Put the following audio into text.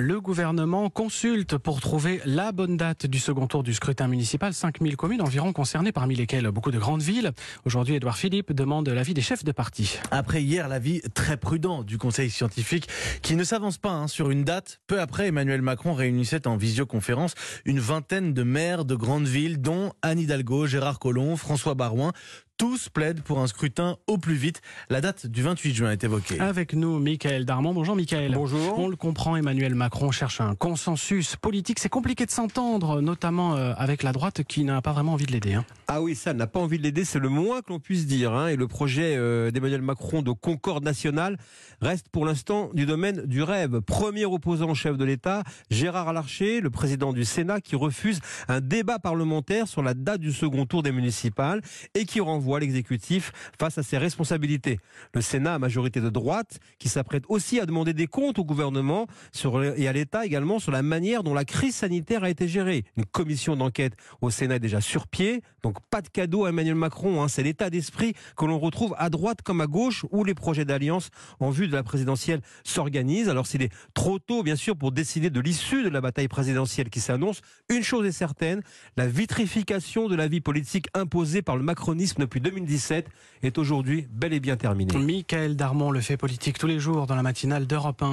Le gouvernement consulte pour trouver la bonne date du second tour du scrutin municipal. 5000 communes environ concernées, parmi lesquelles beaucoup de grandes villes. Aujourd'hui, Édouard Philippe demande l'avis des chefs de parti. Après hier, l'avis très prudent du Conseil scientifique qui ne s'avance pas hein, sur une date. Peu après, Emmanuel Macron réunissait en visioconférence une vingtaine de maires de grandes villes, dont Anne Hidalgo, Gérard Collomb, François Barouin. Tous plaident pour un scrutin au plus vite. La date du 28 juin est évoquée. Avec nous, Michael Darmon. Bonjour, Michael. Bonjour. On le comprend, Emmanuel Macron cherche un consensus politique. C'est compliqué de s'entendre, notamment euh, avec la droite qui n'a pas vraiment envie de l'aider. Hein. Ah oui, ça n'a pas envie de l'aider, c'est le moins que l'on puisse dire. Hein. Et le projet euh, d'Emmanuel Macron de concorde nationale reste pour l'instant du domaine du rêve. Premier opposant au chef de l'État, Gérard Larcher, le président du Sénat, qui refuse un débat parlementaire sur la date du second tour des municipales et qui renvoie l'exécutif face à ses responsabilités. Le Sénat, à majorité de droite, qui s'apprête aussi à demander des comptes au gouvernement et à l'État également sur la manière dont la crise sanitaire a été gérée. Une commission d'enquête au Sénat est déjà sur pied, donc pas de cadeau à Emmanuel Macron. Hein. C'est l'état d'esprit que l'on retrouve à droite comme à gauche, où les projets d'alliance en vue de la présidentielle s'organisent. Alors s'il est trop tôt, bien sûr, pour décider de l'issue de la bataille présidentielle qui s'annonce, une chose est certaine, la vitrification de la vie politique imposée par le macronisme depuis 2017 est aujourd'hui bel et bien terminée. Michael Darmon le fait politique tous les jours dans la matinale d'Europe 1.